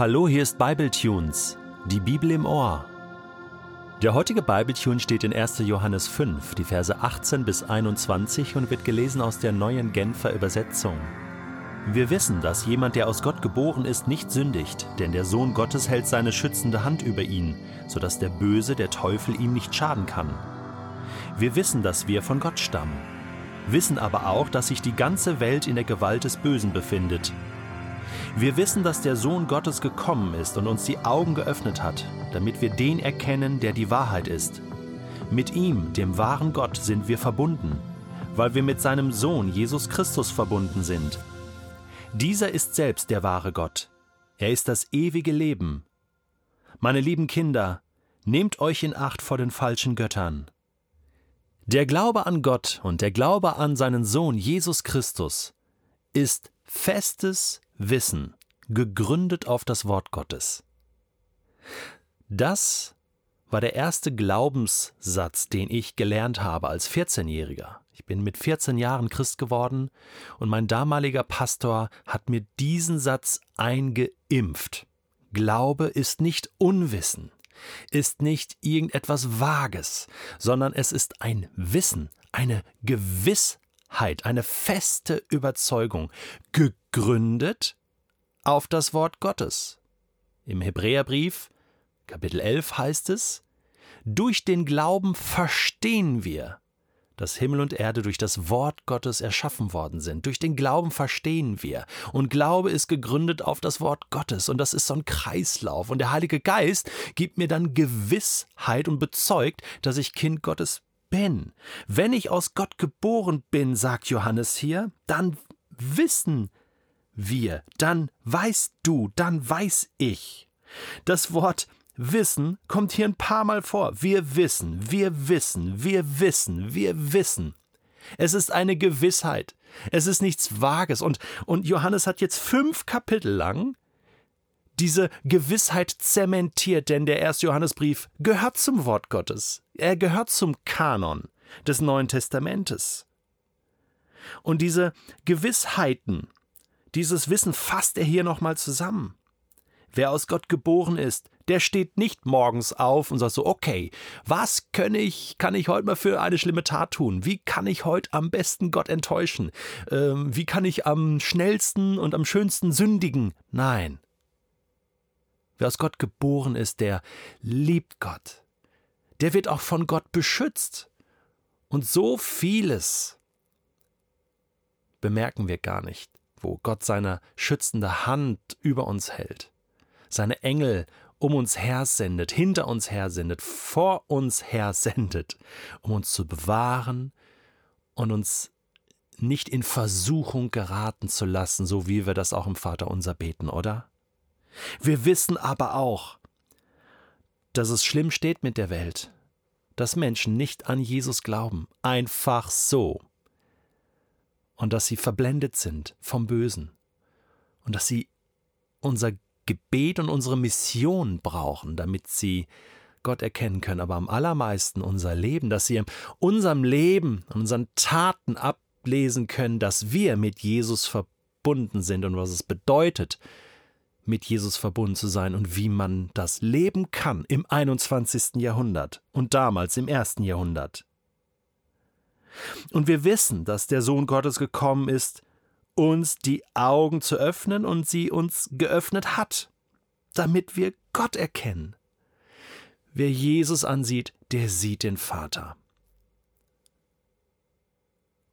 Hallo, hier ist Bibletunes, die Bibel im Ohr. Der heutige Bibletune steht in 1. Johannes 5, die Verse 18 bis 21 und wird gelesen aus der neuen Genfer Übersetzung. Wir wissen, dass jemand, der aus Gott geboren ist, nicht sündigt, denn der Sohn Gottes hält seine schützende Hand über ihn, sodass der Böse, der Teufel, ihm nicht schaden kann. Wir wissen, dass wir von Gott stammen, wissen aber auch, dass sich die ganze Welt in der Gewalt des Bösen befindet. Wir wissen, dass der Sohn Gottes gekommen ist und uns die Augen geöffnet hat, damit wir den erkennen, der die Wahrheit ist. Mit ihm, dem wahren Gott, sind wir verbunden, weil wir mit seinem Sohn Jesus Christus verbunden sind. Dieser ist selbst der wahre Gott. Er ist das ewige Leben. Meine lieben Kinder, nehmt euch in Acht vor den falschen Göttern. Der Glaube an Gott und der Glaube an seinen Sohn Jesus Christus ist festes Wissen, gegründet auf das Wort Gottes. Das war der erste Glaubenssatz, den ich gelernt habe als 14-Jähriger. Ich bin mit 14 Jahren Christ geworden und mein damaliger Pastor hat mir diesen Satz eingeimpft. Glaube ist nicht Unwissen, ist nicht irgendetwas Vages, sondern es ist ein Wissen, eine Gewissheit Gewissheit, eine feste Überzeugung, gegründet auf das Wort Gottes. Im Hebräerbrief, Kapitel 11 heißt es, durch den Glauben verstehen wir, dass Himmel und Erde durch das Wort Gottes erschaffen worden sind. Durch den Glauben verstehen wir. Und Glaube ist gegründet auf das Wort Gottes. Und das ist so ein Kreislauf. Und der Heilige Geist gibt mir dann Gewissheit und bezeugt, dass ich Kind Gottes bin. Wenn ich aus Gott geboren bin, sagt Johannes hier, dann wissen wir, dann weißt du, dann weiß ich. Das Wort Wissen kommt hier ein paar Mal vor. Wir wissen, wir wissen, wir wissen, wir wissen. Es ist eine Gewissheit. Es ist nichts Vages. Und, und Johannes hat jetzt fünf Kapitel lang diese Gewissheit zementiert, denn der erste Johannesbrief gehört zum Wort Gottes. Er gehört zum Kanon des Neuen Testamentes. Und diese Gewissheiten, dieses Wissen fasst er hier nochmal zusammen. Wer aus Gott geboren ist, der steht nicht morgens auf und sagt so, okay, was kann ich, kann ich heute mal für eine schlimme Tat tun? Wie kann ich heute am besten Gott enttäuschen? Ähm, wie kann ich am schnellsten und am schönsten sündigen? Nein. Wer aus Gott geboren ist, der liebt Gott. Der wird auch von Gott beschützt. Und so vieles bemerken wir gar nicht, wo Gott seine schützende Hand über uns hält, seine Engel um uns her sendet, hinter uns her sendet, vor uns her sendet, um uns zu bewahren und uns nicht in Versuchung geraten zu lassen, so wie wir das auch im Vater unser beten, oder? Wir wissen aber auch, dass es schlimm steht mit der Welt, dass Menschen nicht an Jesus glauben, einfach so, und dass sie verblendet sind vom Bösen, und dass sie unser Gebet und unsere Mission brauchen, damit sie Gott erkennen können, aber am allermeisten unser Leben, dass sie in unserem Leben, und unseren Taten ablesen können, dass wir mit Jesus verbunden sind und was es bedeutet, mit Jesus verbunden zu sein und wie man das leben kann im 21. Jahrhundert und damals im ersten Jahrhundert. Und wir wissen, dass der Sohn Gottes gekommen ist, uns die Augen zu öffnen und sie uns geöffnet hat, damit wir Gott erkennen. Wer Jesus ansieht, der sieht den Vater.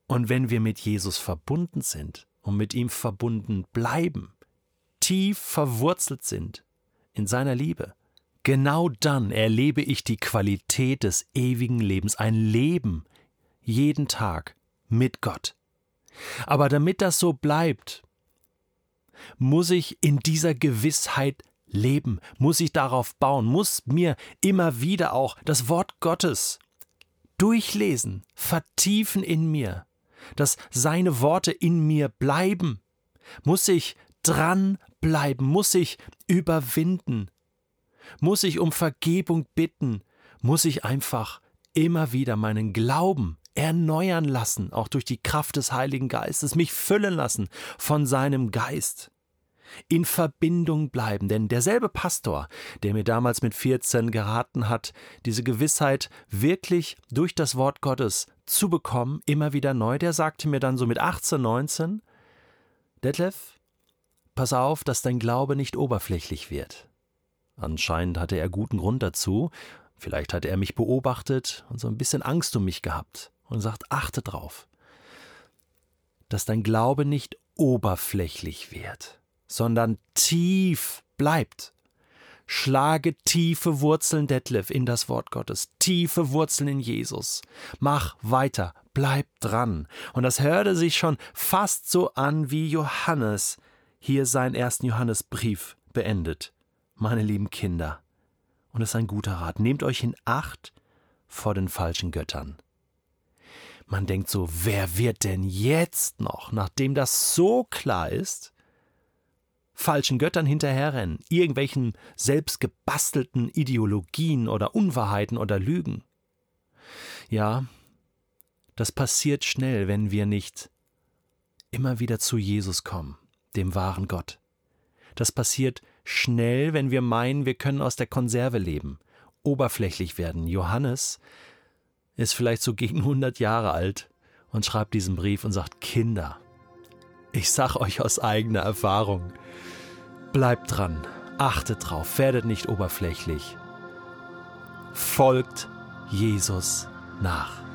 Und wenn wir mit Jesus verbunden sind und mit ihm verbunden bleiben, tief verwurzelt sind in seiner Liebe, genau dann erlebe ich die Qualität des ewigen Lebens, ein Leben jeden Tag mit Gott. Aber damit das so bleibt, muss ich in dieser Gewissheit leben, muss ich darauf bauen, muss mir immer wieder auch das Wort Gottes durchlesen, vertiefen in mir, dass seine Worte in mir bleiben, muss ich dranbleiben, muss ich überwinden, muss ich um Vergebung bitten, muss ich einfach immer wieder meinen Glauben erneuern lassen, auch durch die Kraft des Heiligen Geistes, mich füllen lassen von seinem Geist. in Verbindung bleiben. Denn derselbe Pastor, der mir damals mit 14 geraten hat, diese Gewissheit wirklich durch das Wort Gottes zu bekommen, immer wieder neu, der sagte mir dann so mit 18, 19, Detlef, pass auf, dass dein Glaube nicht oberflächlich wird. Anscheinend hatte er guten Grund dazu, vielleicht hatte er mich beobachtet und so ein bisschen Angst um mich gehabt und sagt, achte drauf, dass dein Glaube nicht oberflächlich wird sondern tief bleibt. Schlage tiefe Wurzeln, Detlef, in das Wort Gottes, tiefe Wurzeln in Jesus. Mach weiter, bleib dran. Und das hörte sich schon fast so an, wie Johannes hier seinen ersten Johannesbrief beendet. Meine lieben Kinder, und es ist ein guter Rat, nehmt euch in Acht vor den falschen Göttern. Man denkt so, wer wird denn jetzt noch, nachdem das so klar ist, falschen Göttern hinterherrennen, irgendwelchen selbstgebastelten Ideologien oder Unwahrheiten oder Lügen. Ja, das passiert schnell, wenn wir nicht immer wieder zu Jesus kommen, dem wahren Gott. Das passiert schnell, wenn wir meinen, wir können aus der Konserve leben, oberflächlich werden. Johannes ist vielleicht so gegen 100 Jahre alt und schreibt diesen Brief und sagt, Kinder, ich sag euch aus eigener Erfahrung, Bleibt dran, achtet drauf, werdet nicht oberflächlich. Folgt Jesus nach.